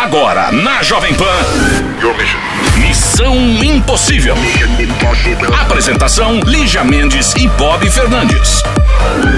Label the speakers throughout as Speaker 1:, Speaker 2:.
Speaker 1: Agora na Jovem Pan. Missão Impossível. Apresentação: Lígia Mendes e Bob Fernandes.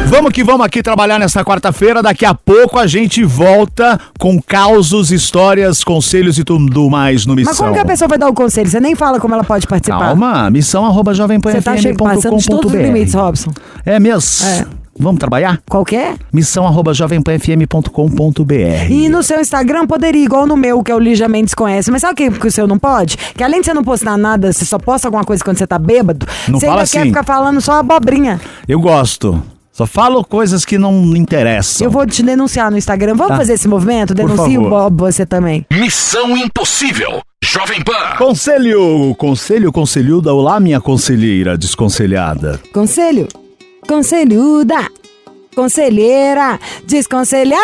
Speaker 2: Vamos que vamos aqui trabalhar nesta quarta-feira. Daqui a pouco a gente volta com causos, histórias, conselhos e tudo mais no Missão.
Speaker 3: Mas como que a pessoa vai dar o conselho? Você nem fala como ela pode participar.
Speaker 2: Calma, missão arroba
Speaker 3: Você tá passando de todos os limites,
Speaker 2: jovempanfm.com.br
Speaker 3: Robson.
Speaker 2: É mesmo?
Speaker 3: É.
Speaker 2: Vamos trabalhar?
Speaker 3: Qual que é?
Speaker 2: Missão arroba jovempanfm.com.br
Speaker 3: E no seu Instagram poderia, igual no meu, que é o Lígia Mendes conhece. Mas sabe o que, que o seu não pode? Que além de você não postar nada, você só posta alguma coisa quando você tá bêbado,
Speaker 2: Não
Speaker 3: você
Speaker 2: fala
Speaker 3: ainda quer
Speaker 2: assim.
Speaker 3: ficar falando só abobrinha.
Speaker 2: Eu gosto. Só falo coisas que não interessam.
Speaker 3: Eu vou te denunciar no Instagram. Vamos
Speaker 2: Tá.
Speaker 3: fazer esse movimento? Denuncie o
Speaker 2: favor.
Speaker 3: Bob, você também.
Speaker 1: Missão Impossível. Jovem Pan.
Speaker 2: Conselho, conselho, conselhuda. Olá, minha conselheira desconselhada.
Speaker 3: Conselho, conselhuda, conselheira, desconselhada.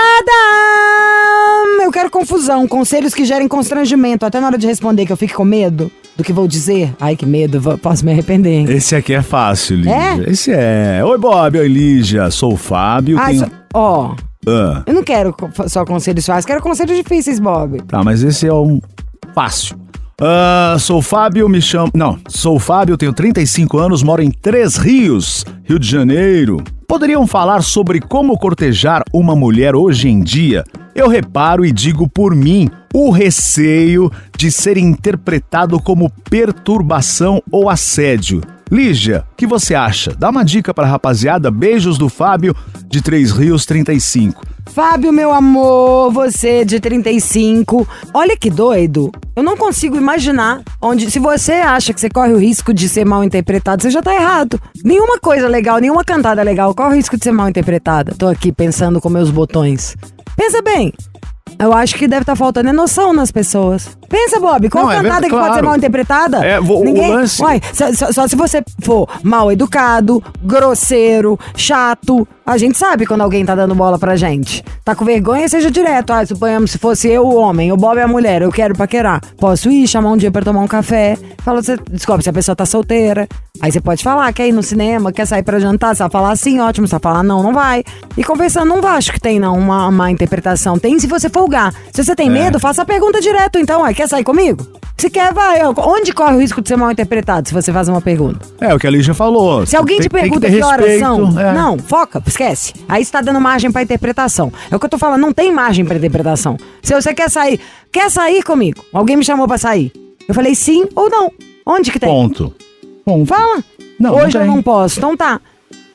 Speaker 3: Eu quero confusão, conselhos que gerem constrangimento. Até na hora de responder que eu fique com medo do que vou dizer. Ai, que medo, posso me arrepender. hein?
Speaker 2: Esse aqui é fácil, Lígia.
Speaker 3: É?
Speaker 2: Esse é. Oi, Bob. Oi, Lígia. Sou o Fábio.
Speaker 3: Ah,
Speaker 2: tenho...
Speaker 3: ó,
Speaker 2: Ah,
Speaker 3: eu não quero só conselhos fáceis, quero conselhos difíceis, Bob.
Speaker 2: tá, mas esse é um fácil. Ah, sou Fábio, me chamo. Não, sou Fábio, tenho 35 anos, moro em Três Rios, Rio de Janeiro. Poderiam falar sobre como cortejar uma mulher hoje em dia? Eu reparo e digo por mim o receio de ser interpretado como perturbação ou assédio. Lígia, o que você acha? Dá uma dica pra rapaziada. Beijos do Fábio, de Três Rios 35.
Speaker 3: Fábio, meu amor, você de 35. Olha que doido. Eu não consigo imaginar onde. Se você acha que você corre o risco de ser mal interpretado, você já tá errado. Nenhuma coisa legal, nenhuma cantada legal corre o risco de ser mal interpretada. Tô aqui pensando com meus botões. Pensa bem. Eu acho que deve estar faltando é noção nas pessoas. Pensa, Bob, qual
Speaker 2: Não, é
Speaker 3: cantada
Speaker 2: verdade,
Speaker 3: que pode ser
Speaker 2: claro.
Speaker 3: mal interpretada?
Speaker 2: É, vo- o
Speaker 3: Ninguém.
Speaker 2: lance-
Speaker 3: Uai, só, só- só se você for mal educado, grosseiro, chato. A gente sabe quando alguém tá dando bola pra gente. Tá com vergonha, seja direto. Ah, suponhamos se fosse eu o homem, o Bob é a mulher, eu quero paquerar. Posso ir, chamar um dia pra tomar um café. Fala, você descobre se a pessoa tá solteira. Aí você pode falar, quer ir no cinema, quer sair pra jantar. Se ela falar sim, ótimo. Se ela falar não, não vai. E conversando, não acho que tem, não, uma, uma interpretação. Tem se você folgar. Se você
Speaker 2: É.
Speaker 3: tem medo, faça a pergunta direto, então. Ué, quer sair comigo? Se quer, vai. Onde corre o risco de ser mal interpretado se você faz uma pergunta?
Speaker 2: É o que a Lígia falou.
Speaker 3: Se alguém
Speaker 2: Tem-
Speaker 3: te pergunta
Speaker 2: ter
Speaker 3: que, horas são,
Speaker 2: é.
Speaker 3: não, foca, esquece. Aí você tá dando margem pra interpretação. É o que eu tô falando, não tem margem pra interpretação. Se você quer sair, quer sair comigo? Alguém me chamou pra sair. Eu falei sim ou não. Onde que tem?
Speaker 2: Ponto. Ponto.
Speaker 3: Fala.
Speaker 2: Não, não
Speaker 3: Hoje eu
Speaker 2: tem.
Speaker 3: não posso. Então tá.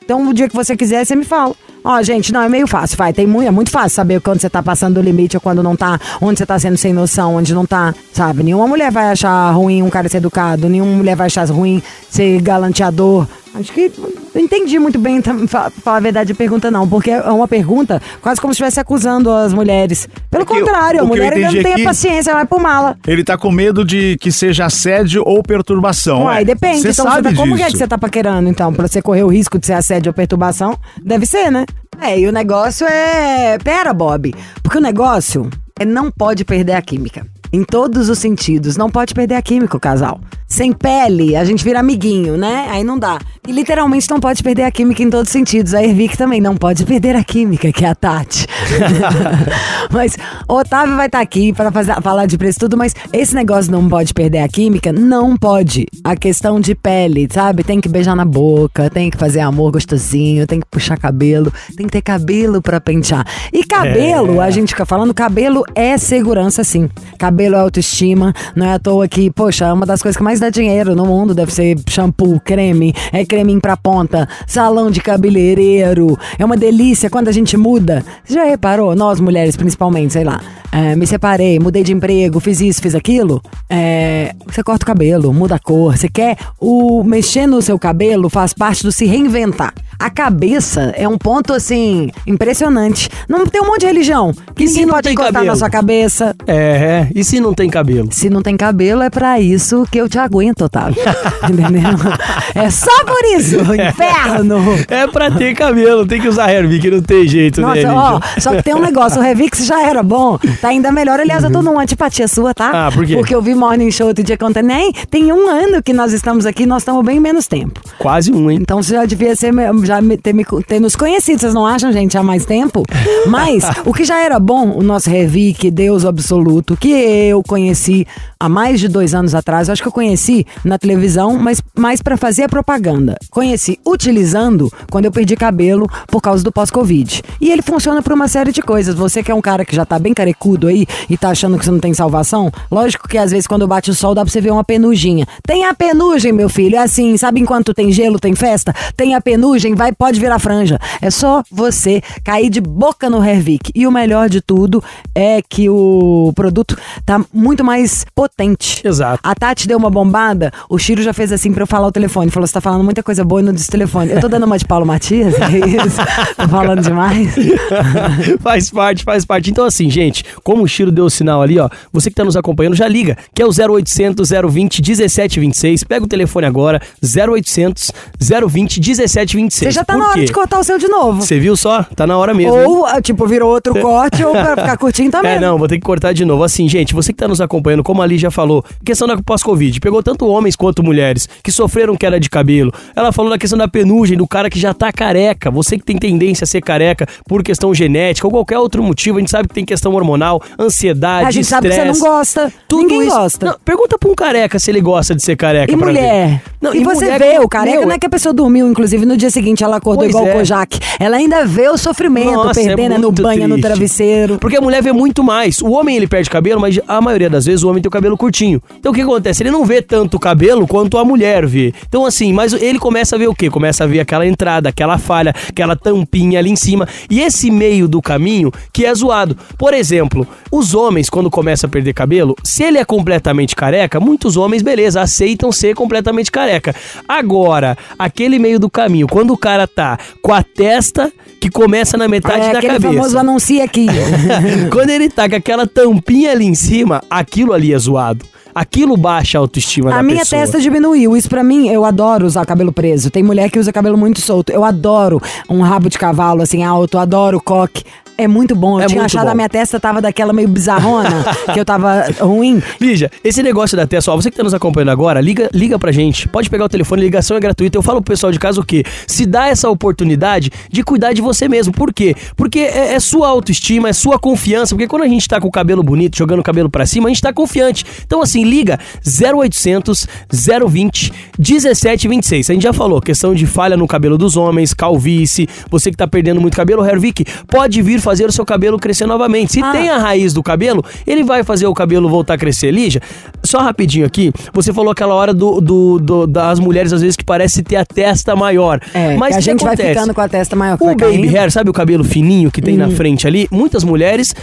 Speaker 3: Então o dia que você quiser, você me fala. Ó, gente, não, é meio fácil, vai. Tem muito, é muito fácil saber quando você tá passando do limite ou quando não tá, onde você tá sendo sem noção, onde não tá, sabe? Nenhuma mulher vai achar ruim um cara ser educado, nenhuma mulher vai achar ruim ser galanteador. Acho que não entendi muito bem, falar a verdade, a pergunta não, porque é uma pergunta quase como se estivesse acusando as mulheres. Pelo
Speaker 2: É que eu-
Speaker 3: contrário, a mulher ainda não tem a paciência, vai por mala.
Speaker 2: Ele tá com medo de que seja assédio ou perturbação.
Speaker 3: Uai,
Speaker 2: é.
Speaker 3: depende. Então,
Speaker 2: sabe
Speaker 3: tá- como é que você tá paquerando, então? Pra você correr o risco de ser assédio ou perturbação? Deve ser, né? É, e o negócio é. Pera, Bob. Porque o negócio é não pode perder a química. Em todos os sentidos. Não pode perder a química, o casal. Sem pele, a gente vira amiguinho, né? Aí não dá. E literalmente não pode perder a química em todos os sentidos. A Ervic também não pode perder a química, que é a Tati. mas o Otávio vai estar aqui para falar de preço e tudo, mas esse negócio não pode perder a química, não pode. A questão de pele, sabe? Tem que beijar na boca, tem que fazer amor gostosinho, tem que puxar cabelo, tem que ter cabelo para pentear. E cabelo, a gente fica falando, cabelo é segurança sim. Cabelo é autoestima, não é à toa que, poxa, é uma das coisas que mais dá dinheiro no mundo, deve ser shampoo, creme, é creminho pra ponta, salão de cabeleireiro. É uma delícia quando a gente muda. Você já reparou? Nós mulheres principalmente, sei lá. é, me separei, mudei de emprego, fiz isso, fiz aquilo, é, você corta o cabelo, muda a cor. Você quer. O mexer no seu cabelo faz parte do se reinventar. A cabeça é um ponto, assim, impressionante. Não tem um monte de religião. Que
Speaker 4: E se não
Speaker 3: pode encostar
Speaker 4: cabelo?
Speaker 3: na sua cabeça.
Speaker 4: É, e se não tem cabelo?
Speaker 3: Se não tem cabelo, é pra isso que eu te aguento, Otávio. Entendeu? É só por isso, inferno!
Speaker 4: É pra ter cabelo, tem que usar Hervik, não tem jeito, né,
Speaker 3: Nossa, ó,
Speaker 4: Lígia?
Speaker 3: só que tem um negócio, o Revix já era bom, tá ainda melhor. Aliás, eu tô numa antipatia sua, tá?
Speaker 4: Uhum. Ah, por quê?
Speaker 3: Porque eu vi Morning Show outro dia contando, nem tem um ano que nós estamos aqui, nós estamos bem menos tempo.
Speaker 4: Quase um, hein?
Speaker 3: Então você já devia ser, já ter, me- ter nos conhecido, vocês não acham, gente, há mais tempo? Mas o que já era bom, o nosso Revic, Deus Absoluto, que eu conheci há mais de dois anos atrás, eu acho que eu conheci na televisão, mas mais pra fazer a propaganda. Conheci utilizando quando eu perdi cabelo por causa do pós-Covid. E ele funciona por uma série de coisas. Você que é um cara que já tá bem carecudo aí e tá achando que você não tem salvação, lógico que às vezes quando bate o sol dá pra você ver uma penuginha. Tem a penugem, meu filho, é assim, sabe enquanto tem gelo, tem festa? Tem a penugem, vai, pode virar franja. É só você cair de boca no Hervik. E o melhor de tudo é que o produto tá muito mais potente.
Speaker 4: Exato.
Speaker 3: A Tati deu uma bombada, o Chiro já fez assim pra eu falar o telefone. Falou: você tá falando muita coisa boa e não disse o telefone. Eu tô dando uma de Paulo Matias, é isso? tô falando demais.
Speaker 4: faz parte, faz parte. Então, assim, gente, como o Chiro deu o sinal ali, ó, você que tá nos acompanhando, já liga, que é o 0800 020 1726. Pega o telefone agora, 0800 020 1726.
Speaker 3: Você já tá
Speaker 4: Por
Speaker 3: na hora
Speaker 4: quê?
Speaker 3: de cortar o seu de novo.
Speaker 4: Você viu só? Tá na hora mesmo. hein?
Speaker 3: Ou, ah, tipo, virou outro corte, ou pra ficar curtinho também.
Speaker 4: É, não, vou ter que cortar de novo. Assim, gente, você que tá nos acompanhando, como a Ali já falou, questão da pós-Covid, pegou tanto homens quanto mulheres que sofreram queda de cabelo. Ela falou da questão da penugem, do cara que já tá careca. Você que tem tendência a ser careca por questão genética ou qualquer outro motivo, a gente sabe que tem questão hormonal, ansiedade,
Speaker 3: A gente sabe que você não gosta.
Speaker 4: Tudo
Speaker 3: Ninguém
Speaker 4: isso.
Speaker 3: gosta.
Speaker 4: Não, pergunta pra um careca se ele gosta de ser careca.
Speaker 3: E mulher?
Speaker 4: Não,
Speaker 3: e, você
Speaker 4: mulher
Speaker 3: vê o careca,
Speaker 4: Meu,
Speaker 3: não é que a pessoa dormiu, inclusive, no dia seguinte ela acordou igual
Speaker 4: é.
Speaker 3: o Kojak. Ela ainda vê o sofrimento,
Speaker 4: Nossa, é
Speaker 3: perdendo é no banho, no
Speaker 4: triste.
Speaker 3: travesseiro.
Speaker 4: Porque a mulher vê muito mais. O homem ele perde cabelo, mas a maioria das vezes o homem tem o cabelo curtinho. Então o que acontece? Ele não vê tanto o cabelo quanto a mulher vê. Então assim, mas ele começa a ver o quê? Começa a ver aquela entrada, aquela falha, aquela tampinha ali em cima. E esse meio do caminho que é zoado. Por exemplo, os homens quando começam a perder cabelo, se ele é completamente careca, muitos homens, beleza, aceitam ser completamente careca. Agora, aquele meio do caminho, quando o cara tá com a testa que começa na metade
Speaker 3: é
Speaker 4: da
Speaker 3: aquele
Speaker 4: cabeça.
Speaker 3: famoso anuncia aqui.
Speaker 4: Quando ele tá com aquela tampinha ali em cima, aquilo ali é zoado. Aquilo baixa a autoestima da
Speaker 3: A minha
Speaker 4: pessoa.
Speaker 3: testa diminuiu. Isso pra mim, eu adoro usar cabelo preso. Tem mulher que usa cabelo muito solto. Eu adoro um rabo de cavalo assim alto, adoro coque. É muito bom. Eu
Speaker 4: É
Speaker 3: tinha achado
Speaker 4: bom.
Speaker 3: a minha testa tava daquela meio bizarrona, que eu tava ruim.
Speaker 4: Lígia, esse negócio da testa, ó, você que tá nos acompanhando agora, liga, liga pra gente. Pode pegar o telefone, ligação é gratuita. Eu falo pro pessoal de casa o quê? Se dá essa oportunidade de cuidar de você mesmo. Por quê? Porque é, é sua autoestima, é sua confiança. Porque quando a gente tá com o cabelo bonito, jogando o cabelo pra cima, a gente tá confiante. Então, assim, liga 0800 020 1726. A gente já falou, questão de falha no cabelo dos homens, calvície, você que tá perdendo muito cabelo, Hervik, pode vir fazer o seu cabelo crescer novamente. Se
Speaker 3: Ah.
Speaker 4: tem a raiz do cabelo, ele vai fazer o cabelo voltar a crescer. Lígia, só rapidinho aqui, você falou aquela hora do, do- do- das mulheres, às vezes, que parece ter a testa maior.
Speaker 3: É,
Speaker 4: Mas
Speaker 3: que a gente vai
Speaker 4: acontece?
Speaker 3: ficando com a testa maior.
Speaker 4: O
Speaker 3: vai
Speaker 4: baby hair, sabe o cabelo fininho que tem na
Speaker 3: Uhum.
Speaker 4: frente ali? Muitas mulheres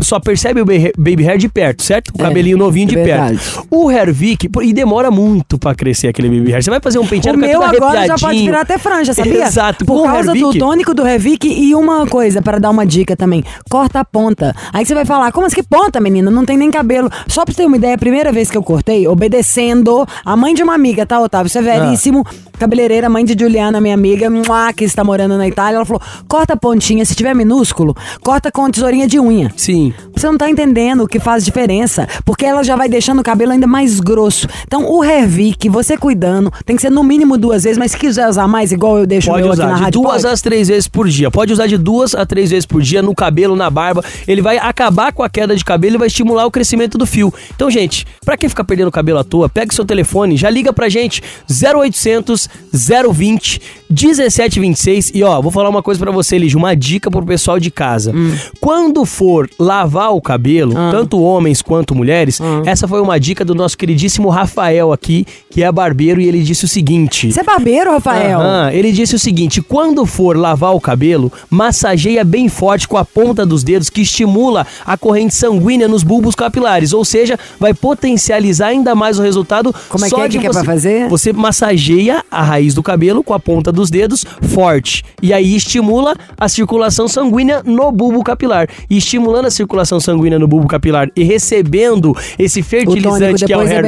Speaker 4: só percebem o ba- baby hair de perto, certo? O
Speaker 3: É,
Speaker 4: cabelinho novinho de
Speaker 3: verdade.
Speaker 4: perto. O hair Vic, e demora muito pra crescer aquele baby hair. Você vai fazer um penteado
Speaker 3: O meu agora já pode virar até franja, sabia?
Speaker 4: Exato.
Speaker 3: Por causa do tônico do Revic e uma coisa, para dar uma dica também. Corta a ponta. Aí você vai falar, como assim que ponta, menina? Não tem nem cabelo. Só pra você ter uma ideia, a primeira vez que eu cortei, obedecendo a mãe de uma amiga, tá, Otávio? Isso é veríssimo. Cabeleireira, mãe de Juliana, minha amiga, que está morando na Itália. Ela falou, corta a pontinha, se tiver minúsculo, corta com tesourinha de unha.
Speaker 4: Sim.
Speaker 3: Você não tá entendendo o que faz diferença, porque ela já vai deixando o cabelo ainda mais grosso. Então, o Hervik, você cuidando, tem que ser no mínimo duas vezes, mas se quiser usar mais, igual eu deixo o
Speaker 4: Pode
Speaker 3: meu aqui
Speaker 4: usar
Speaker 3: na
Speaker 4: de
Speaker 3: rádio,
Speaker 4: duas
Speaker 3: pode?
Speaker 4: às três vezes por dia. Pode usar de duas a três vezes por dia no cabelo, na barba. Ele vai acabar com a queda de cabelo e vai estimular o crescimento do fio. Então, gente, pra quem ficar perdendo cabelo à toa, pega seu telefone, já liga pra gente 0800 0800 020 1726. E ó, vou falar uma coisa pra você, Lígia, uma dica pro pessoal de casa. Quando for lavar o cabelo, tanto homens quanto mulheres, essa foi uma dica do nosso queridíssimo Rafael aqui, que é barbeiro, e ele disse o seguinte.
Speaker 3: Você é barbeiro, Rafael?
Speaker 4: Aham, ele disse o seguinte: quando for lavar o cabelo, massageia bem forte com a ponta dos dedos, que estimula a corrente sanguínea nos bulbos capilares, ou seja, vai potencializar ainda mais o resultado.
Speaker 3: Como é que é
Speaker 4: de
Speaker 3: que é pra fazer?
Speaker 4: Você massageia a raiz do cabelo com a ponta dos dedos forte e aí estimula a circulação sanguínea no bulbo capilar. E estimulando a circulação sanguínea no bulbo capilar e recebendo esse fertilizante que é o
Speaker 3: depois é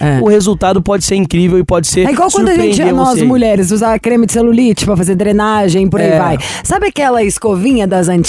Speaker 3: é.
Speaker 4: o resultado pode ser incrível e pode ser
Speaker 3: É igual quando a gente, nós
Speaker 4: você.
Speaker 3: mulheres, usar creme de celulite pra fazer drenagem, por aí
Speaker 4: É.
Speaker 3: vai. Sabe aquela escovinha das antigas,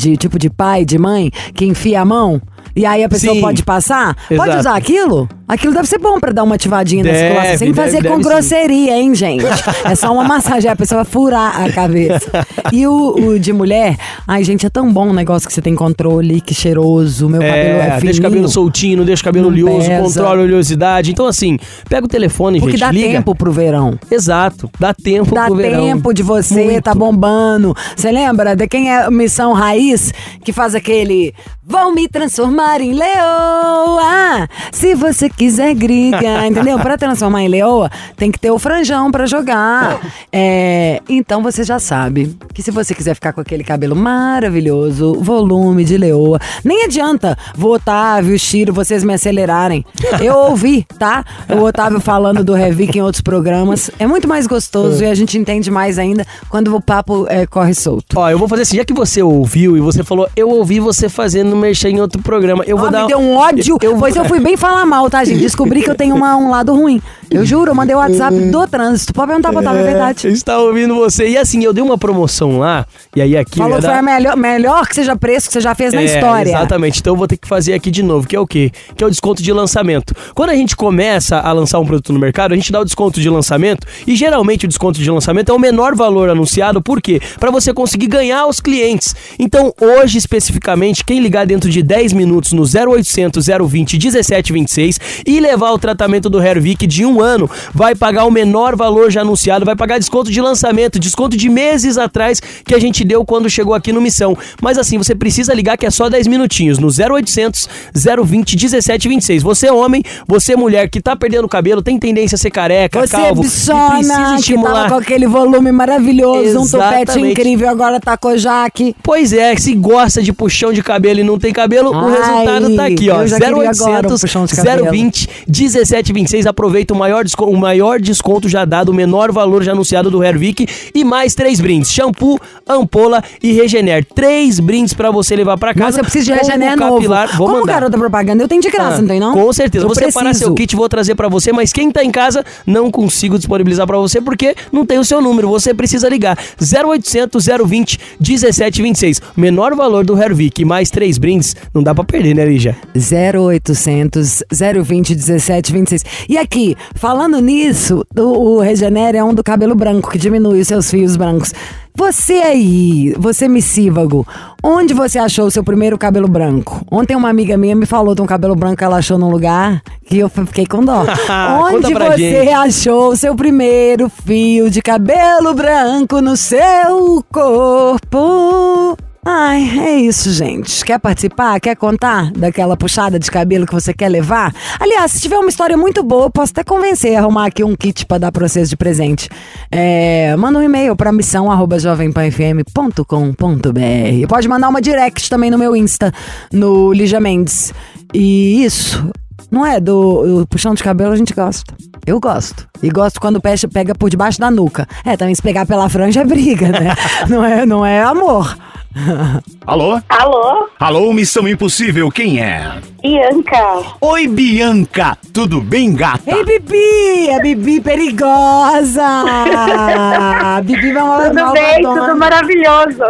Speaker 3: de tipo de pai, de mãe, que enfia a mão? E aí a pessoa
Speaker 4: Sim.
Speaker 3: pode passar? Pode
Speaker 4: Exato.
Speaker 3: usar aquilo? Aquilo deve ser bom pra dar uma ativadinha na
Speaker 4: Deve,
Speaker 3: circulação. Sem
Speaker 4: deve,
Speaker 3: fazer
Speaker 4: deve
Speaker 3: com
Speaker 4: sim.
Speaker 3: grosseria, hein, gente? É só uma massagem, a pessoa vai furar a cabeça. E o, o de mulher, ai, gente, é tão bom um negócio que você tem controle, que cheiroso, meu cabelo é
Speaker 4: É,
Speaker 3: fininho.
Speaker 4: deixa o cabelo soltinho, não deixa o cabelo
Speaker 3: Não
Speaker 4: oleoso,
Speaker 3: pesa.
Speaker 4: controla a oleosidade. Então, assim, pega o telefone,
Speaker 3: Porque
Speaker 4: gente,
Speaker 3: dá
Speaker 4: liga.
Speaker 3: tempo pro verão.
Speaker 4: Exato, dá tempo
Speaker 3: Dá
Speaker 4: pro verão.
Speaker 3: tempo de você,
Speaker 4: Muito.
Speaker 3: tá bombando. Você lembra de quem é Missão Raiz? Que faz aquele. Vão me transformar em leoa. Se você quiser, griga. Entendeu? Pra transformar em leoa, tem que ter o franjão pra jogar. É, então você já sabe que se você quiser ficar com aquele cabelo maravilhoso, volume de leoa, nem adianta o Otávio, o Chiro, vocês me acelerarem. Eu ouvi, tá? O Otávio falando do Revic em outros programas. É muito mais gostoso e a gente entende mais ainda quando o papo é, corre solto.
Speaker 4: Ó, eu vou fazer assim, já que você ouviu e você falou, eu ouvi você fazendo merchan em outro programa, eu vou
Speaker 3: Ah,
Speaker 4: dar...
Speaker 3: me deu um ódio,
Speaker 4: Eu,
Speaker 3: pois eu fui bem falar mal, tá, gente? Descobri que eu tenho uma- um lado ruim. Eu juro, eu mandei o WhatsApp do trânsito. Pode perguntar pra Otávio, é verdade.
Speaker 4: Eu estava ouvindo você. E assim, eu dei uma promoção lá, e aí aqui...
Speaker 3: Falou que foi a melhor, melhor que seja preço que você já fez na
Speaker 4: É,
Speaker 3: história.
Speaker 4: Exatamente. Então eu vou ter que fazer aqui de novo, que é o quê? Que é o desconto de lançamento. Quando a gente começa a lançar um produto no mercado, a gente dá o desconto de lançamento e geralmente o desconto de lançamento é o menor valor anunciado, por quê? Para você conseguir ganhar os clientes. Então, hoje especificamente, quem ligar dentro de 10 minutos no 0800 020 1726 e levar o tratamento do Hervik de um ano, vai pagar o menor valor já anunciado, vai pagar desconto de lançamento, desconto de meses atrás que a gente deu quando chegou aqui no Missão. Mas assim, você precisa ligar que é só 10 minutinhos no 0800 020 1726. Você é homem, você é mulher que tá perdendo cabelo, tem tendência a ser careca,
Speaker 3: Você
Speaker 4: calvo,
Speaker 3: é bichona,
Speaker 4: precisa estimular.
Speaker 3: com aquele volume maravilhoso, um topete
Speaker 4: Exatamente.
Speaker 3: incrível, agora tá Kojak.
Speaker 4: Pois é, se gosta de puxão de cabelo e não tem cabelo, o
Speaker 3: Ai,
Speaker 4: resultado tá aqui, ó.
Speaker 3: eu já queria agora um
Speaker 4: 0800
Speaker 3: puxão de cabelo.
Speaker 4: 020 1726. Aproveita o maior, desco- o maior desconto já dado, o menor valor já anunciado do Hervik e mais três brindes: shampoo, ampola e Regener. Três brindes pra você levar pra casa.
Speaker 3: Nossa, eu preciso de Regener novo.
Speaker 4: capilar. Vou
Speaker 3: Como
Speaker 4: mandar.
Speaker 3: garota propaganda, eu tenho de graça,
Speaker 4: Ah,
Speaker 3: não tem não?
Speaker 4: Com certeza.
Speaker 3: Eu
Speaker 4: vou separar
Speaker 3: preciso.
Speaker 4: seu kit, vou trazer pra você, mas quem tá em casa não consigo disponibilizar pra você porque não tem o seu número. Você precisa ligar 0800 020 1726. Menor valor do Hervik mais três brindes, não dá pra perder, né, Lígia?
Speaker 3: 0800 020 1726. E aqui, falando nisso, o, o Regenera é um do cabelo branco, que diminui os seus fios brancos. Você aí, você misívago, onde você achou o seu primeiro cabelo branco? Ontem uma amiga minha me falou de um cabelo branco que ela achou num lugar que eu fiquei com dó. Onde você
Speaker 4: gente.
Speaker 3: achou o seu primeiro fio de cabelo branco no seu corpo? Ai, é isso, gente. Quer participar? Quer contar daquela puxada de cabelo que você quer levar? Aliás, se tiver uma história muito boa, posso até convencer a arrumar aqui um kit pra dar pra vocês de presente. É, manda um e-mail pra missão jovempanfm.com.br. Pode mandar uma direct também no meu Insta, no Lígia Mendes. E isso, não é? Do o puxão de cabelo a gente gosta. Eu gosto. E gosto quando pega, pega por debaixo da nuca. É, também se pegar pela franja é briga, né? não, é, não é amor.
Speaker 2: Alô?
Speaker 5: Alô,
Speaker 2: Alô, Missão Impossível, quem é?
Speaker 5: Bianca.
Speaker 2: Oi, Bianca, tudo bem, gata?
Speaker 3: Ei, Bibi! A Bibi perigosa! A Bibi é uma
Speaker 5: Tudo bem, tudo maravilhoso.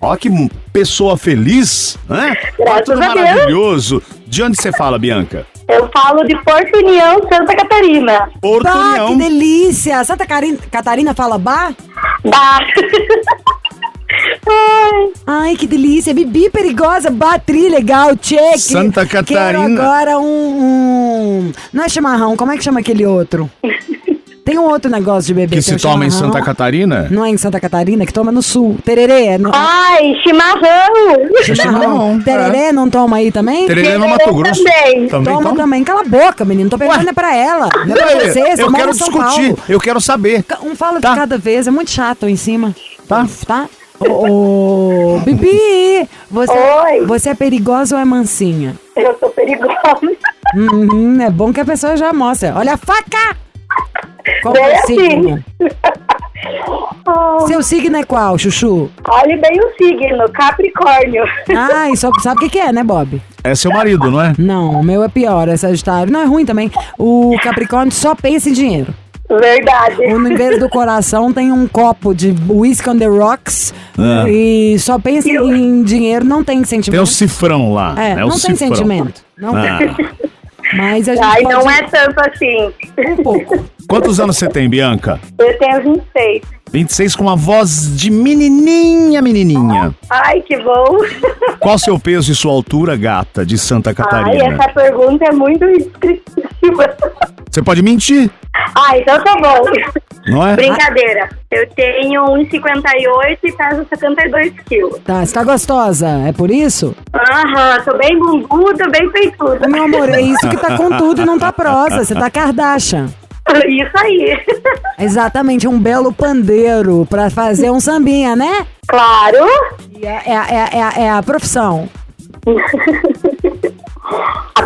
Speaker 2: Ó, que pessoa feliz, né? Ó,
Speaker 5: Graças
Speaker 2: tudo maravilhoso. De onde você fala, Bianca?
Speaker 5: Eu falo de Porto União, Santa Catarina.
Speaker 2: Porto
Speaker 3: Bah, que
Speaker 2: União.
Speaker 3: delícia! Santa Cari- Catarina fala bah?
Speaker 5: Bah. Ai,
Speaker 3: Ai, que delícia! Bibi perigosa, bah, tri legal, check!
Speaker 2: Santa
Speaker 3: Quero
Speaker 2: Catarina.
Speaker 3: agora um, um- Não é chimarrão, como é que chama aquele outro? Tem um outro negócio de beber.
Speaker 2: Que se toma em. Santa Catarina?
Speaker 3: Não é em Santa Catarina, que toma no sul. Tererê. É no...
Speaker 5: Ai, chimarrão.
Speaker 2: chimarrão,
Speaker 3: Tererê não toma aí também?
Speaker 2: Tererê no Mato Grosso.
Speaker 5: também.
Speaker 2: Também
Speaker 3: Toma
Speaker 2: toma?
Speaker 3: também. Cala a boca, menino. Tô perguntando é pra ela. Não é pra você, você
Speaker 2: eu quero discutir,
Speaker 3: Paulo.
Speaker 2: eu quero saber.
Speaker 3: Um fala
Speaker 2: Tá.
Speaker 3: de cada vez, é muito chato em cima.
Speaker 2: Tá.
Speaker 3: Tá? Ô, ô, Bibi, você,
Speaker 5: Oi.
Speaker 3: você é perigosa ou é mansinha?
Speaker 5: Eu sou perigosa.
Speaker 3: Uhum, é bom que a pessoa já mostra. Olha a faca! Qual
Speaker 5: Bem
Speaker 3: é o
Speaker 5: assim.
Speaker 3: signo?
Speaker 5: Oh,
Speaker 3: Seu signo é qual, Chuchu?
Speaker 5: olhe bem o signo, Capricórnio.
Speaker 3: Ah, e só sabe o que, que é, né, Bob?
Speaker 2: É seu marido, não é?
Speaker 3: Não, o meu é pior, é Sagitário. Não, é ruim também. O Capricórnio só pensa em dinheiro.
Speaker 5: Verdade.
Speaker 3: O, em vez do coração tem um copo de whisky on the rocks
Speaker 2: Ah.
Speaker 3: e só pensa em dinheiro, não tem sentimento.
Speaker 2: Tem o cifrão lá.
Speaker 3: É,
Speaker 2: né? o
Speaker 3: não tem
Speaker 2: cifrão.
Speaker 3: sentimento. Não
Speaker 2: Ah.
Speaker 3: tem. Mas a gente
Speaker 5: Ai,
Speaker 3: pode...
Speaker 5: não é tanto assim.
Speaker 3: Um pouco.
Speaker 2: Quantos anos você tem, Bianca?
Speaker 5: Eu tenho 26.
Speaker 2: 26 com uma voz de menininha, menininha.
Speaker 5: Ai, que bom.
Speaker 2: Qual seu peso e sua altura, gata, de Santa
Speaker 5: Ai,
Speaker 2: Catarina?
Speaker 5: essa pergunta é muito descritiva.
Speaker 2: Você pode mentir,
Speaker 5: Ah, então tá bom.
Speaker 2: Não é?
Speaker 5: Brincadeira. Eu tenho 1,58 e peso 72 quilos.
Speaker 3: Tá, você tá gostosa, é por isso?
Speaker 5: Aham, tô bem bunguda, bem peituda.
Speaker 3: Ô, meu amor, é isso que tá com tudo e não tá prosa. Você tá Kardashian.
Speaker 5: Isso aí.
Speaker 3: Exatamente, um belo pandeiro pra fazer um sambinha, né?
Speaker 5: Claro.
Speaker 3: E É, é, é, é, é a profissão.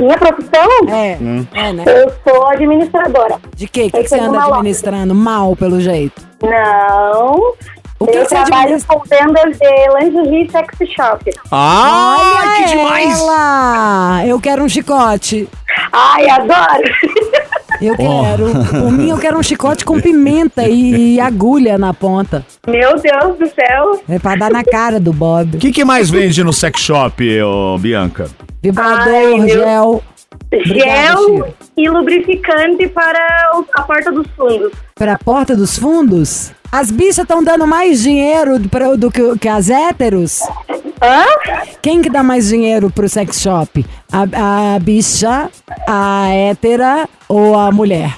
Speaker 5: Minha profissão,
Speaker 3: É,
Speaker 2: Hum.
Speaker 3: é, né?
Speaker 5: eu sou administradora.
Speaker 3: De quê? O que, que você anda
Speaker 5: uma loja.
Speaker 3: administrando? Mal, pelo jeito.
Speaker 5: Não.
Speaker 3: O que
Speaker 5: eu
Speaker 3: você
Speaker 5: trabalho
Speaker 3: administra?
Speaker 5: com vendas de lingerie e sexy shop.
Speaker 2: Ah, que demais!
Speaker 3: Ela! Eu quero um chicote.
Speaker 5: Ai, adoro.
Speaker 3: Eu quero. Por mim, eu quero um chicote com pimenta e, e agulha na ponta.
Speaker 5: Meu Deus do céu.
Speaker 3: É pra dar na cara do Bob.
Speaker 2: O que, que mais vende no sex shop, ô, Bianca?
Speaker 3: Vibrador,
Speaker 5: Ai,
Speaker 3: gel. Obrigada,
Speaker 5: Gel
Speaker 3: Chico.
Speaker 5: e lubrificante para a porta dos fundos.
Speaker 3: Pra porta dos fundos? As bichas estão dando mais dinheiro pra- do que, que as héteros?
Speaker 5: Hã?
Speaker 3: Quem que dá mais dinheiro pro sex shop? A, a bicha, a hétera ou a mulher?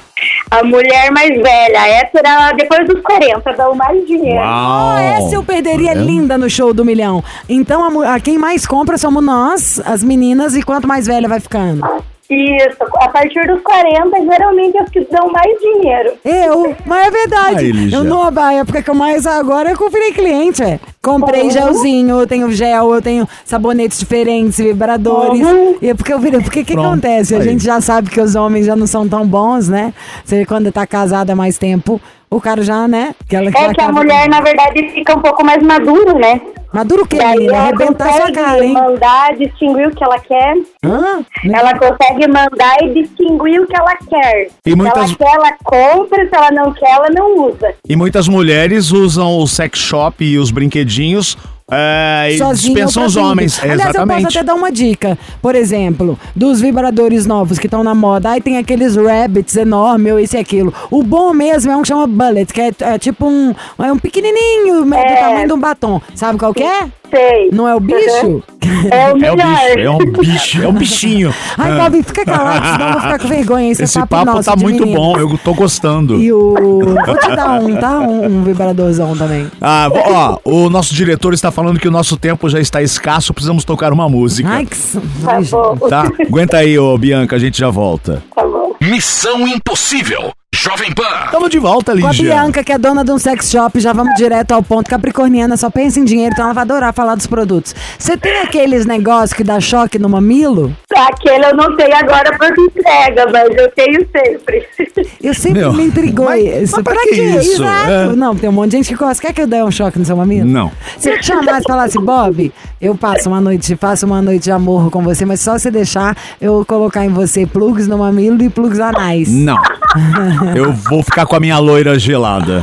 Speaker 5: A mulher mais velha, hétera, depois dos 40, dá o mais dinheiro.
Speaker 2: Uau!
Speaker 3: Ah, essa eu perderia linda no show do milhão. Então, a, a quem mais compra somos nós, as meninas, e quanto mais velha vai ficando?
Speaker 5: Isso, a partir dos 40, geralmente é os que dão mais dinheiro.
Speaker 3: Eu, mas é verdade.
Speaker 2: Aí,
Speaker 3: eu não, a época que eu mais agora eu confirei cliente, é. Comprei
Speaker 5: Uhum.
Speaker 3: gelzinho, eu tenho gel, eu tenho sabonetes diferentes, vibradores.
Speaker 5: Uhum.
Speaker 3: E é porque eu virei, porque que
Speaker 2: Pronto,
Speaker 3: acontece? A
Speaker 2: aí.
Speaker 3: gente já sabe que os homens já não são tão bons, né? Você quando tá casado há mais tempo, o cara já, né? Que ela,
Speaker 5: É que a
Speaker 3: acaba-
Speaker 5: mulher, na verdade, fica um pouco mais madura, né?
Speaker 3: Maduro o quê, menina?
Speaker 5: ela
Speaker 3: Arrebentar sua
Speaker 5: consegue
Speaker 3: cara, hein?
Speaker 5: mandar, distinguir o que ela quer.
Speaker 3: Hã?
Speaker 5: Ela consegue mandar e distinguir o que ela quer.
Speaker 2: E muitas-
Speaker 5: Se ela quer, ela compra. Se ela não quer, ela não usa.
Speaker 2: E muitas mulheres usam o sex shop e os brinquedinhos é, e
Speaker 3: sozinho
Speaker 2: dispensam os homens.
Speaker 3: Aliás, eu
Speaker 2: Exatamente.
Speaker 3: posso até dar uma dica. Por exemplo, dos vibradores novos que estão na moda. Aí tem aqueles rabbits enormes, ou esse e aquilo. O bom mesmo é um que chama bullet, que é, é tipo um, é um pequenininho, do
Speaker 5: É.
Speaker 3: tamanho de um batom. Sabe qual que é?
Speaker 5: Sei.
Speaker 3: Não é o bicho?
Speaker 5: É o
Speaker 2: É o
Speaker 5: melhor.
Speaker 2: bicho, é um bicho, é um bichinho.
Speaker 3: Ai,
Speaker 2: Ah,
Speaker 3: Bob, fica calado, senão eu vou ficar com vergonha. Esse,
Speaker 2: Esse
Speaker 3: é papo,
Speaker 2: papo
Speaker 3: nosso
Speaker 2: tá muito
Speaker 3: menino.
Speaker 2: bom, eu tô gostando.
Speaker 3: E o... Vou te dar um, tá? Um, um vibradorzão também.
Speaker 2: Ah, ó, o nosso diretor está falando que o nosso tempo já está escasso, precisamos tocar uma música.
Speaker 3: Ai, que...
Speaker 5: Tá bom.
Speaker 2: Tá? Aguenta aí, ô Bianca, a gente já volta.
Speaker 5: Tá bom.
Speaker 1: Missão Impossível. Jovem Pan.
Speaker 2: Tamo de volta,
Speaker 3: Com a
Speaker 2: Lígia.
Speaker 3: Bianca, que é dona de um sex shop, já vamos direto ao ponto. Capricorniana só pensa em dinheiro, então ela vai adorar falar dos produtos. Você tem aqueles negócios que dá choque no mamilo?
Speaker 5: Aquele eu não tenho agora porque entrega, mas eu tenho sempre.
Speaker 3: Eu sempre
Speaker 2: Meu,
Speaker 3: me intrigou
Speaker 2: mas-
Speaker 3: isso.
Speaker 2: mas pra que
Speaker 3: quê?
Speaker 2: isso?
Speaker 3: Exato.
Speaker 2: É.
Speaker 3: Não, tem um monte de gente que gosta. Quer que eu dê um choque no seu mamilo?
Speaker 2: Não.
Speaker 3: Se eu te chamasse e falasse, Bob, eu passo uma noite, faço uma noite de amor com você, mas só você deixar eu colocar em você plugs no mamilo e plugs anais.
Speaker 2: Não. Eu vou ficar com a minha loira gelada.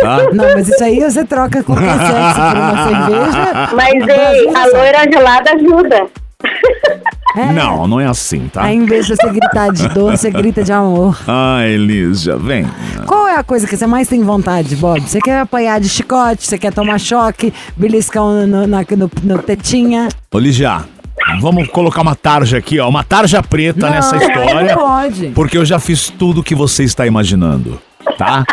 Speaker 2: Tá?
Speaker 3: Não, mas isso aí você troca qualquer sexo por uma cerveja.
Speaker 5: Mas ei, a loira gelada ajuda.
Speaker 3: É.
Speaker 2: Não, não é assim, tá?
Speaker 3: Aí, em vez de você gritar de dor, você grita de amor.
Speaker 2: Ai, Lígia, vem.
Speaker 3: Qual é a coisa que você mais tem vontade, Bob? Você quer apanhar de chicote? Você quer tomar choque? Beliscão no, na, no, no tetinha?
Speaker 2: Ô, Lígia, vamos colocar uma tarja aqui, ó. Uma tarja preta
Speaker 3: Não,
Speaker 2: nessa história.
Speaker 3: não pode.
Speaker 2: Porque eu já fiz tudo que você está imaginando. tá?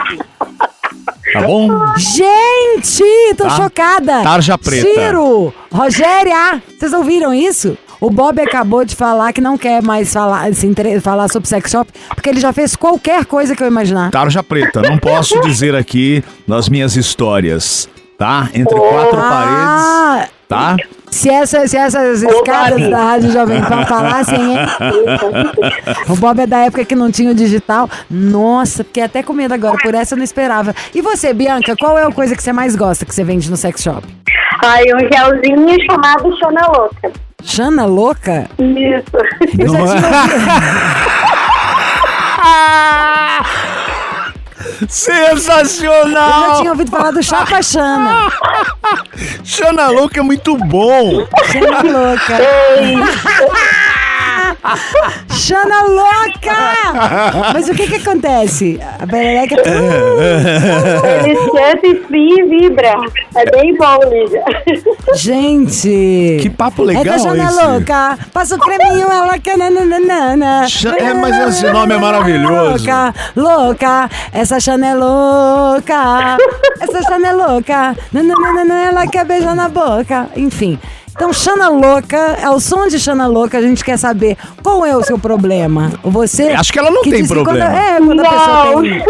Speaker 2: Tá bom?
Speaker 3: Gente, tô
Speaker 2: Tá.
Speaker 3: chocada.
Speaker 2: Tarja preta.
Speaker 3: Ciro, Rogéria, vocês ouviram isso? O Bob acabou de falar que não quer mais falar, se inter- falar sobre sex shop, porque ele já fez qualquer coisa que eu imaginar.
Speaker 2: Tarja preta, não posso dizer aqui nas minhas histórias, tá? Entre quatro paredes,
Speaker 3: Ah,
Speaker 2: tá?
Speaker 3: Se, essa, se essas escadas da Rádio Jovem Pan falassem, hein? O Bob é da época que não tinha o digital. Nossa, fiquei até com medo agora, por essa eu não esperava. E você, Bianca, qual é a coisa que você mais gosta que você vende no sex shop?
Speaker 5: Ai, um gelzinho chamado Xana Louca.
Speaker 3: Xana louca?
Speaker 5: Isso.
Speaker 3: Eu já
Speaker 2: é?
Speaker 3: tinha Eu já
Speaker 2: Sensacional!
Speaker 3: tinha ouvido falar do Chapa Xana.
Speaker 2: Xana Louca é muito bom!
Speaker 3: Xana louca. Xana louca! Mas o que que acontece? A perereca...
Speaker 5: Ele canta e e vibra. É bem bom, Lígia.
Speaker 3: Gente...
Speaker 2: Que papo legal
Speaker 3: É da Xana
Speaker 2: esse.
Speaker 3: louca. Passa o creminho, ela que nananana.
Speaker 2: É, mas esse nome é maravilhoso.
Speaker 3: Louca, louca, essa Xana é louca. Essa Xana é louca. Nananana, ela quer beijar na boca. Enfim. Então, Xana Louca, é o som de Xana Louca, a gente quer saber qual é o seu problema. Você.
Speaker 2: Acho que ela não tem
Speaker 3: que
Speaker 2: problema.
Speaker 3: Quando, é, quando a pessoa
Speaker 5: Não.
Speaker 3: tem.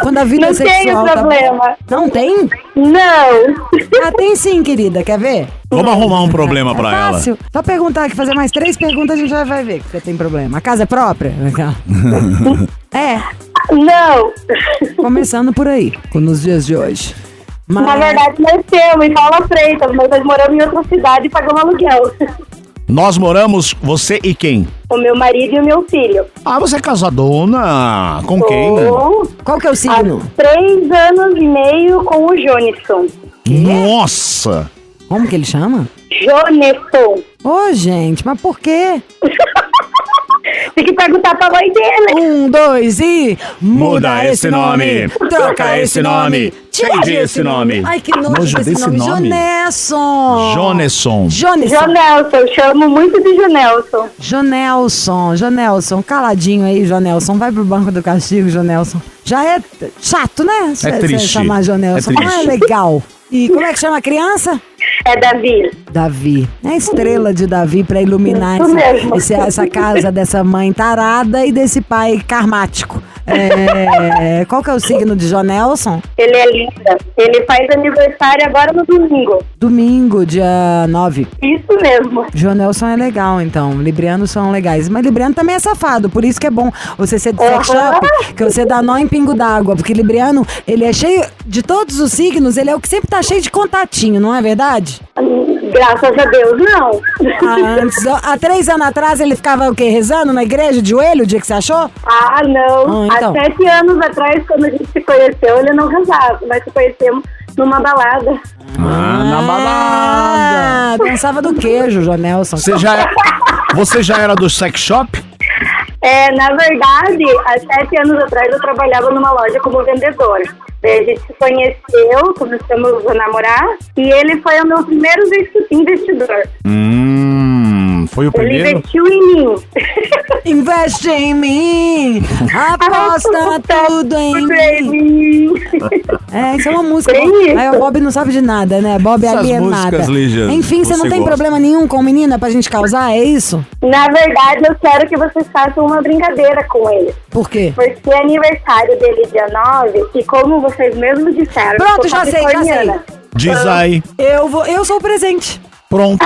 Speaker 3: Quando a vida
Speaker 5: Não
Speaker 3: sexual.
Speaker 5: tenho
Speaker 3: tá-
Speaker 5: problema.
Speaker 3: Não tem?
Speaker 5: Não.
Speaker 3: Ah, tem sim, querida. Quer ver?
Speaker 2: Vamos arrumar um problema
Speaker 3: É
Speaker 2: pra ela.
Speaker 3: fácil. Só perguntar aqui, fazer mais três perguntas, a gente já vai ver que você tem problema. A casa é própria? é,
Speaker 5: Não.
Speaker 3: começando por aí, com- nos dias de hoje. Mas,
Speaker 5: Na verdade, nós temos em Paula Freitas, mas nós moramos em outra cidade e pagamos aluguel.
Speaker 2: Nós moramos, você e quem?
Speaker 5: O meu marido e o meu filho.
Speaker 2: Ah, você é casadona. Com quem?
Speaker 5: Oh,
Speaker 3: qual que é o
Speaker 5: há
Speaker 3: signo?
Speaker 5: três anos e meio com o Jonisson.
Speaker 2: Nossa!
Speaker 3: Como que ele chama?
Speaker 5: Jonisson.
Speaker 3: Ô, gente, mas por quê?
Speaker 5: Tem que perguntar pra mãe dele.
Speaker 3: Um, dois e...
Speaker 2: Muda esse nome. Troca esse nome. Change esse nome.
Speaker 3: Ai, que nojo,
Speaker 2: Nojo
Speaker 3: desse, nome.
Speaker 2: nome.
Speaker 3: Jonesson.
Speaker 2: Jonesson.
Speaker 3: Jonesson.
Speaker 5: Jonelson, eu chamo muito de Jonelson.
Speaker 3: Jonelson, Jonelson, caladinho aí, Jonelson. Vai pro banco do castigo, Jonelson. Já é chato, né? Cê- cê
Speaker 2: triste.
Speaker 3: chamar Jonelson.
Speaker 2: É
Speaker 3: Não é
Speaker 2: triste.
Speaker 3: legal. E como é que chama a criança?
Speaker 5: É Davi.
Speaker 3: Davi. É a estrela de Davi pra iluminar esse- essa casa dessa mãe tarada e desse pai karmático. É, qual que é o signo de Jonelson?
Speaker 5: Ele é linda. Ele faz aniversário agora no domingo.
Speaker 3: Domingo, dia 9.
Speaker 5: Isso mesmo.
Speaker 3: Jonelson é legal, então. Librianos são legais. Mas Libriano também é safado, por isso que é bom você ser de sex shop, que você dá nó em pingo d'água. Porque Libriano, ele é cheio, de todos os signos, ele é o que sempre tá cheio de contatinho, não é verdade?
Speaker 5: Graças a Deus, não.
Speaker 3: Ah, antes, há três anos atrás ele ficava o quê? Rezando na igreja, de joelho, o dia que você achou?
Speaker 5: Ah, não.
Speaker 3: Ah, então.
Speaker 5: Há sete anos atrás, quando a gente se conheceu, ele não casava. Nós se conhecemos numa balada.
Speaker 2: Ah, na balada.
Speaker 3: Ah, dançava do queijo, Jonelson.
Speaker 2: Você já, é- você já era do sex shop?
Speaker 5: É, na verdade, há sete anos atrás eu trabalhava numa loja como vendedor. A gente se conheceu, começamos a namorar e ele foi o meu primeiro investi- investidor.
Speaker 2: Hum, foi o
Speaker 5: Ele
Speaker 2: primeiro?
Speaker 5: investiu em mim.
Speaker 3: Investe em mim, aposta tudo em mim.
Speaker 5: em mim.
Speaker 3: É, isso é uma música.
Speaker 5: Bem.
Speaker 3: Aí o Bob não sabe de nada, né? Bob é
Speaker 2: Essas
Speaker 3: alienada.
Speaker 2: músicas, Lígia,
Speaker 3: Enfim, você não tem
Speaker 2: gosta.
Speaker 3: problema nenhum com menina pra gente causar, é isso?
Speaker 5: Na verdade, eu quero que vocês façam uma brincadeira com ele.
Speaker 3: Por quê?
Speaker 5: Porque é aniversário dele dia 9 e como vocês mesmos disseram...
Speaker 3: Pronto, já sei, já
Speaker 5: capricorniana.
Speaker 2: Diz aí.
Speaker 3: Eu vou, eu sou o presente.
Speaker 2: Pronto.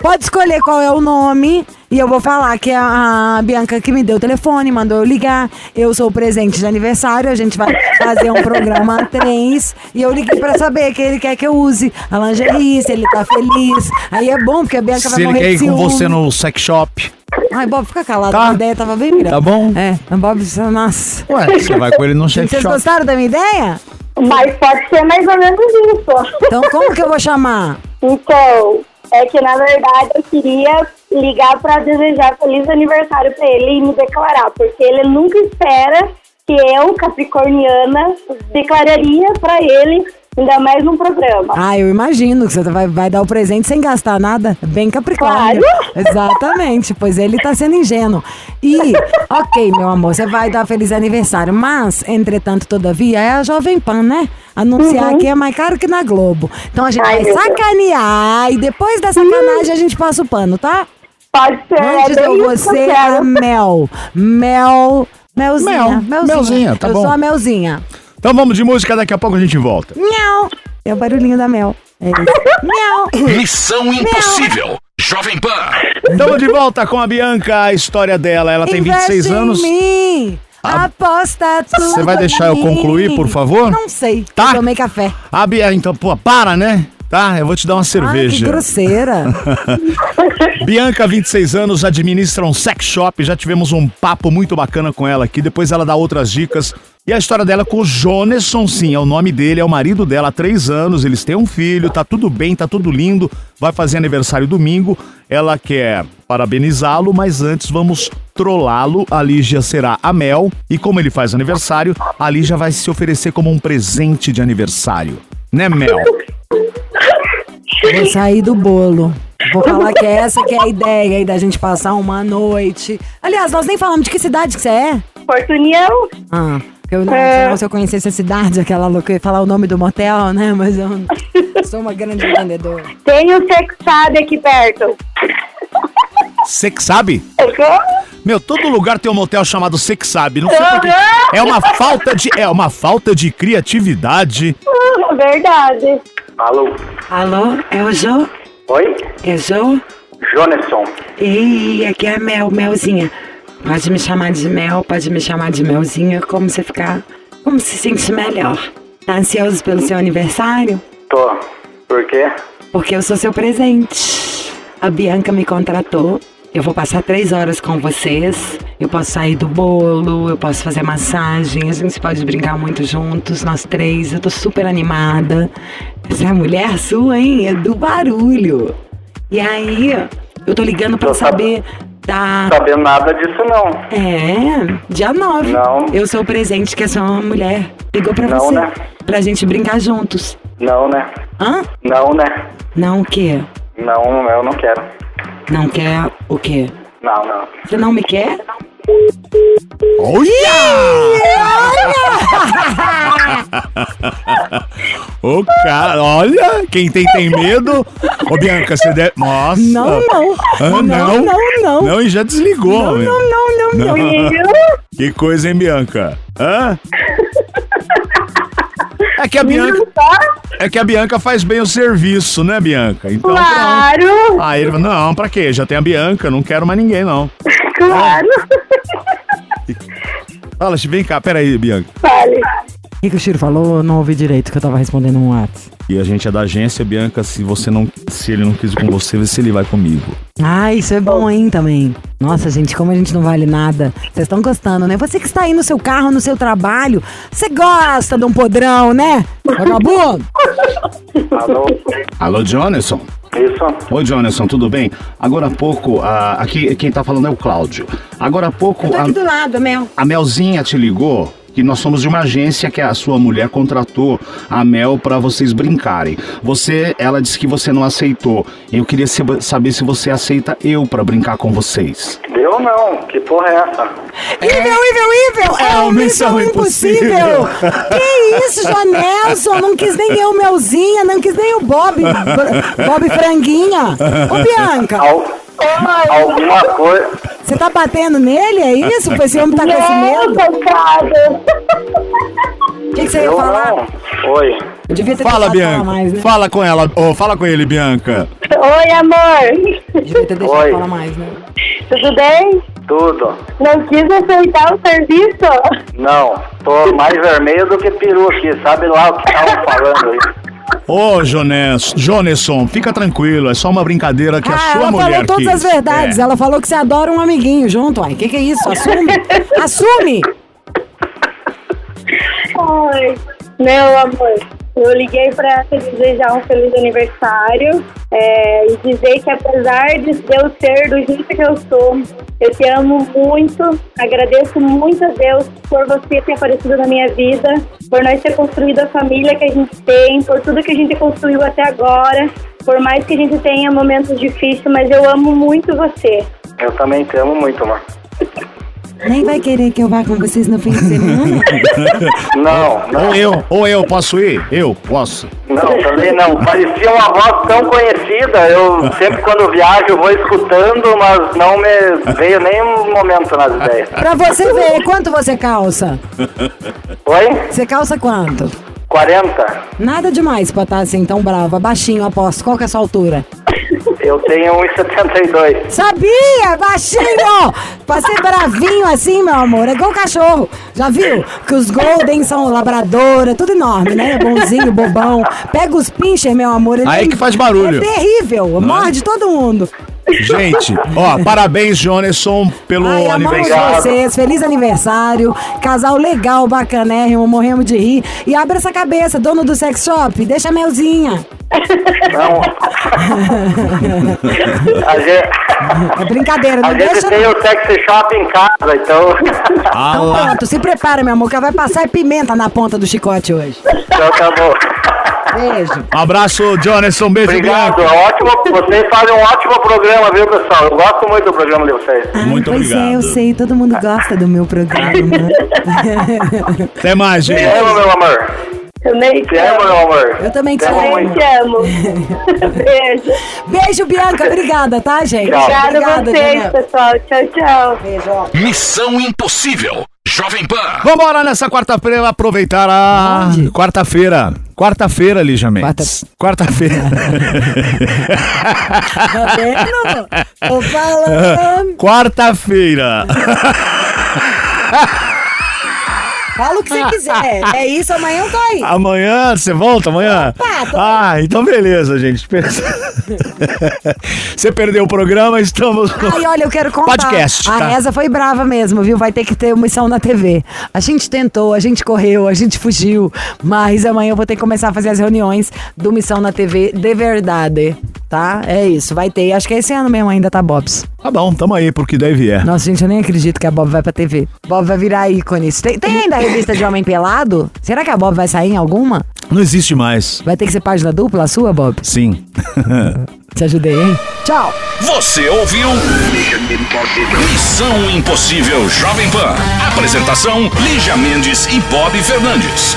Speaker 3: Pode escolher qual é o nome e eu vou falar que é a Bianca que me deu o telefone, mandou eu ligar. Eu sou o presente de aniversário, a gente vai fazer um programa a três e eu liguei pra saber que ele quer que eu use a lingerie, se ele tá feliz. Aí é bom porque a Bianca vai
Speaker 2: Se ele
Speaker 3: morrer
Speaker 2: quer
Speaker 3: de
Speaker 2: ir com
Speaker 3: ciúme.
Speaker 2: você no sex shop.
Speaker 3: Ai, Bob, fica calado,
Speaker 2: Tá.
Speaker 3: a ideia tava bem melhor.
Speaker 2: Tá bom.
Speaker 3: É, a Bob, nossa.
Speaker 2: Ué, você vai com ele no sex
Speaker 3: Vocês
Speaker 2: shop.
Speaker 3: gostaram da minha ideia?
Speaker 5: Mas pode ser mais ou menos isso.
Speaker 3: Então como que eu vou chamar?
Speaker 5: Então, é que na verdade eu queria ligar pra desejar feliz aniversário pra ele e me declarar, porque ele nunca espera que eu, capricorniana, declararia pra ele Ainda mais num programa.
Speaker 3: Ah, eu imagino que você vai, vai dar o presente sem gastar nada. Bem Capricórnio. Exatamente, pois ele tá sendo ingênuo. E, ok, meu amor, você vai dar feliz aniversário, mas, entretanto, todavia, é a Jovem Pan, né? Anunciar que é mais caro que na Globo. Então a gente
Speaker 5: Ai,
Speaker 3: vai
Speaker 5: meu Deus.
Speaker 3: sacanear e depois da sacanagem a gente passa o pano, tá?
Speaker 5: Pode ser.
Speaker 3: Antes
Speaker 5: é
Speaker 3: eu vou
Speaker 5: eu
Speaker 3: ser a. Mel. Mel. Melzinha.
Speaker 2: Mel, Melzinha, tá
Speaker 3: eu
Speaker 2: bom.
Speaker 3: sou a Melzinha.
Speaker 2: Então vamos de música, daqui a pouco a gente volta.
Speaker 3: Miau. É o barulhinho da Mel. É isso. Miau.
Speaker 1: Missão Impossível. Jovem Pan.
Speaker 2: Estamos de volta com a Bianca, a história dela. Ela tem 26
Speaker 3: Investe
Speaker 2: anos.
Speaker 3: Em mim. Aposta tudo.
Speaker 2: Você vai deixar eu concluir, por favor?
Speaker 3: Não sei.
Speaker 2: Tá.
Speaker 3: Eu tomei café.
Speaker 2: A Bianca, então, pô, para, né? Tá, eu vou te dar uma
Speaker 3: Ai, que
Speaker 2: cerveja.
Speaker 3: grosseira.
Speaker 2: Bianca, 26 anos, administra um sex shop. Já tivemos um papo muito bacana com ela aqui. Depois ela dá outras dicas. E a história dela com o Jonesson, sim, é o nome dele, é o marido dela há três anos. Eles têm um filho, tá tudo bem, tá tudo lindo. Vai fazer aniversário domingo. Ela quer parabenizá-lo, mas antes vamos trollá-lo. A Lígia será a Mel. E como ele faz aniversário, a Lígia vai se oferecer como um presente de aniversário. Né, Mel?
Speaker 3: Vou sair do bolo. Vou falar que essa que é a ideia aí da gente passar uma noite. Aliás, nós nem falamos de que cidade que você é.
Speaker 5: Porto União.
Speaker 3: Ah, eu não,
Speaker 5: É.
Speaker 3: se eu conhecesse a cidade, aquela louca, eu ia falar o nome do motel, né? Mas eu sou uma grande vendedora.
Speaker 5: Tem o Sexade aqui perto.
Speaker 2: Você que sabe?
Speaker 5: Aham.
Speaker 2: Meu, todo lugar tem um motel chamado Sex Sabe. Não sei porquê. É uma falta de. É uma falta de criatividade.
Speaker 5: Ah, Verdade.
Speaker 6: Alô?
Speaker 3: Alô, é o Jô?
Speaker 6: Oi?
Speaker 3: É Jô?
Speaker 6: Jonesson.
Speaker 3: Ei, aqui é a Mel, Melzinha. Pode me chamar de Mel, pode me chamar de Melzinha, como você ficar. Como se sentir melhor. Tá ansioso pelo seu aniversário?
Speaker 6: Tô. Por quê?
Speaker 3: Porque eu sou seu presente. A Bianca me contratou. Eu vou passar três horas com vocês. Eu posso sair do bolo, eu posso fazer massagem, a gente pode brincar muito juntos, nós três. Eu tô super animada. Essa é a mulher sua, hein? É do barulho. E aí, eu tô ligando
Speaker 6: sab-
Speaker 3: saber da.
Speaker 6: Sabendo nada disso não.
Speaker 3: É, dia 9.
Speaker 6: Não.
Speaker 3: Eu sou o presente que a sua mulher ligou pra
Speaker 6: Não,
Speaker 3: você.
Speaker 6: né?
Speaker 3: Pra gente brincar juntos.
Speaker 6: Não, né?
Speaker 3: Hã?
Speaker 6: Não, né?
Speaker 3: Não o quê?
Speaker 6: Não, eu não quero.
Speaker 3: Não quer o quê?
Speaker 6: Não, não.
Speaker 3: Você não me quer?
Speaker 2: Ô, cara, olha, quem tem tem medo. Ô, Bianca, você deve. Nossa.
Speaker 3: Não, não.
Speaker 2: Ah,
Speaker 3: Não,
Speaker 2: não,
Speaker 3: não, não.
Speaker 2: Não, e já desligou.
Speaker 3: Não,
Speaker 2: meu.
Speaker 3: não, não, não, não.
Speaker 2: Que coisa, hein, Bianca? Hã? É que a Bianca. É que a Bianca faz bem o serviço, né, Bianca? Então, pronto.
Speaker 5: Claro.
Speaker 2: Aí ele falou, não, pra quê? Já tem a Bianca, não quero mais ninguém, não.
Speaker 5: Claro.
Speaker 2: Fala, vem cá, peraí, Bianca.
Speaker 5: Fale.
Speaker 3: O que, que o Chiro falou? Eu não ouvi direito que eu tava respondendo um WhatsApp.
Speaker 2: E a gente é da agência, Bianca, se você não. Se ele não quis ir com você, vê se ele vai comigo.
Speaker 3: Ah, isso é bom, hein, também. Nossa, gente, como a gente não vale nada. Vocês estão gostando, né? Você que está aí no seu carro, no seu trabalho, você gosta de um podrão, né? Vagabundo!
Speaker 6: Alô?
Speaker 2: Alô, Jonathan?
Speaker 6: Isso?
Speaker 2: Oi, Jonathan, tudo bem? Agora há pouco, ah, aqui quem tá falando é o Cláudio. Agora há pouco, a,
Speaker 3: do lado, Mel.
Speaker 2: a Melzinha te ligou que nós somos de uma agência que a sua mulher contratou a Mel pra vocês brincarem. Você, ela disse que você não aceitou. Eu queria saber se você aceita eu pra brincar com vocês.
Speaker 6: Não. Que porra é essa?
Speaker 3: Ível, Ível, Ível! É,
Speaker 2: É
Speaker 3: o
Speaker 2: o
Speaker 3: Missão Impossível! que isso, Jonelson? Não quis nem eu, Melzinha, não quis nem o Bob, Bob Franguinha. Ô, Bianca,
Speaker 6: Al- alguma coisa.
Speaker 3: você tá batendo nele, é isso? Esse homem tá com esse medo? O que, que você ia falar?
Speaker 6: não. Oi.
Speaker 3: Eu devia ter
Speaker 2: Fala,
Speaker 3: deixado
Speaker 2: Bianca.
Speaker 3: falar mais, né?
Speaker 2: Fala com ela. Ô, fala com ele, Bianca.
Speaker 5: Oi, amor.
Speaker 3: Eu devia ter deixado
Speaker 6: Oi.
Speaker 3: falar mais, né?
Speaker 5: Tudo bem?
Speaker 6: Tudo.
Speaker 5: Não quis aceitar o serviço?
Speaker 6: Não. Tô mais vermelho do que peru aqui. Sabe lá o que estavam falando aí?
Speaker 2: Ô, Jones, Jonesson, fica tranquilo. É só uma brincadeira que a
Speaker 3: ah,
Speaker 2: sua
Speaker 3: ela
Speaker 2: mulher
Speaker 3: falou todas
Speaker 2: quis.
Speaker 3: as verdades.
Speaker 2: É.
Speaker 3: Ela falou que você adora um amiguinho junto, uai. O que, que é isso? Assume! Assume!
Speaker 5: Ai, meu amor. Eu liguei para te desejar um feliz aniversário é, e dizer que apesar de eu ser do jeito que eu sou, eu te amo muito, agradeço muito a Deus por você ter aparecido na minha vida, por nós ter construído a família que a gente tem, por tudo que a gente construiu até agora, por mais que a gente tenha momentos difíceis, mas eu amo muito você.
Speaker 6: Eu também te amo muito, amor.
Speaker 3: Nem vai querer que eu vá com vocês no fim de semana?
Speaker 6: Não, não,
Speaker 2: Ou eu, ou eu posso ir? Eu posso.
Speaker 6: não, também não. Parecia uma voz tão conhecida. Eu sempre quando viajo vou escutando, mas não me veio nem um momento nas ideias.
Speaker 3: pra você ver, quanto você calça?
Speaker 6: Oi?
Speaker 3: Você calça quanto?
Speaker 6: 40.
Speaker 3: Nada demais pra estar assim tão brava. Baixinho, aposto. Qual que é a sua altura?
Speaker 6: Eu tenho 1,72.
Speaker 3: Sabia, baixinho! Pra ser bravinho assim, meu amor, é igual cachorro. Já viu? Que os Golden são labradora, tudo enorme, né? Bonzinho, bobão. Pega os pincher, meu amor. ele
Speaker 2: Aí
Speaker 3: é-
Speaker 2: que faz barulho.
Speaker 3: É terrível, morde todo mundo.
Speaker 2: Gente, ó, parabéns, Jonesson, pelo
Speaker 3: Ai,
Speaker 2: aniversário.
Speaker 3: vocês, feliz aniversário. Casal legal, bacanérrimo, morremos de rir. E abre essa cabeça, dono do sex shop, deixa a melzinha.
Speaker 6: Não. A gente,
Speaker 3: É brincadeira,
Speaker 6: a
Speaker 3: não
Speaker 6: gente
Speaker 3: deixa.
Speaker 6: tem o sexy shop em casa, então.
Speaker 2: Ah
Speaker 3: Então pronto, se prepara, meu amor, que vai passar pimenta na ponta do chicote hoje.
Speaker 6: Então tá bom.
Speaker 3: Beijo.
Speaker 2: Um abraço, Jonesson. Beijo,
Speaker 6: Obrigado.
Speaker 2: Bianca.
Speaker 6: Ótimo, vocês fazem um ótimo programa, viu, pessoal? Eu gosto muito do programa de vocês.
Speaker 2: Muito
Speaker 3: pois
Speaker 2: obrigado.
Speaker 3: é, eu sei, todo mundo gosta do meu programa.
Speaker 2: Até mais,
Speaker 6: Te
Speaker 2: gente.
Speaker 6: amo, meu amor.
Speaker 5: Também te
Speaker 6: Te amo,
Speaker 5: amo.
Speaker 6: meu amor.
Speaker 3: Eu também te
Speaker 6: amo
Speaker 3: amo.
Speaker 5: Também
Speaker 6: muito.
Speaker 5: te amo. Beijo.
Speaker 3: Beijo, Bianca, obrigada, tá, gente?
Speaker 6: Tchau.
Speaker 5: Obrigada a
Speaker 3: Obrigada,
Speaker 5: vocês,
Speaker 3: Daniel.
Speaker 5: pessoal. Tchau, tchau.
Speaker 3: Beijo. ó.
Speaker 1: Missão Impossível. Jovem Pan.
Speaker 2: Vambora nessa quarta-feira aproveitar a quarta-feira. Quarta-feira, Lígia Mendes. Quarta-feira.
Speaker 3: Tá vendo? Tô falando.
Speaker 2: Quarta-feira.
Speaker 3: Fala o que você quiser. É isso, amanhã eu tô aí.
Speaker 2: Amanhã, você volta amanhã?
Speaker 3: Opa,
Speaker 2: Ah, então beleza, gente. Você perdeu o programa, estamos.
Speaker 3: Ai, olha, eu quero contar.
Speaker 2: Podcast,
Speaker 3: A
Speaker 2: tá.
Speaker 3: Reza foi brava mesmo, viu? Vai ter que ter missão na TV. A gente tentou, a gente correu, a gente fugiu. Mas amanhã eu vou ter que começar a fazer as reuniões do Missão na TV de verdade. Tá? É isso, vai ter. Acho que esse ano mesmo ainda tá Bobs.
Speaker 2: Tá bom, tamo aí porque daí vier.
Speaker 3: Nossa, gente, eu nem acredito que a Bob vai pra TV. Bob vai virar ícone. Tem, tem ainda a revista de Homem Pelado? Será que a Bob vai sair em alguma?
Speaker 2: Não existe mais.
Speaker 3: Vai ter que ser página dupla a sua, Bob?
Speaker 2: Sim.
Speaker 3: Te ajudei, hein? Tchau!
Speaker 1: Você ouviu? Missão Impossível Jovem Pan. Apresentação: Lígia Mendes e Bob Fernandes.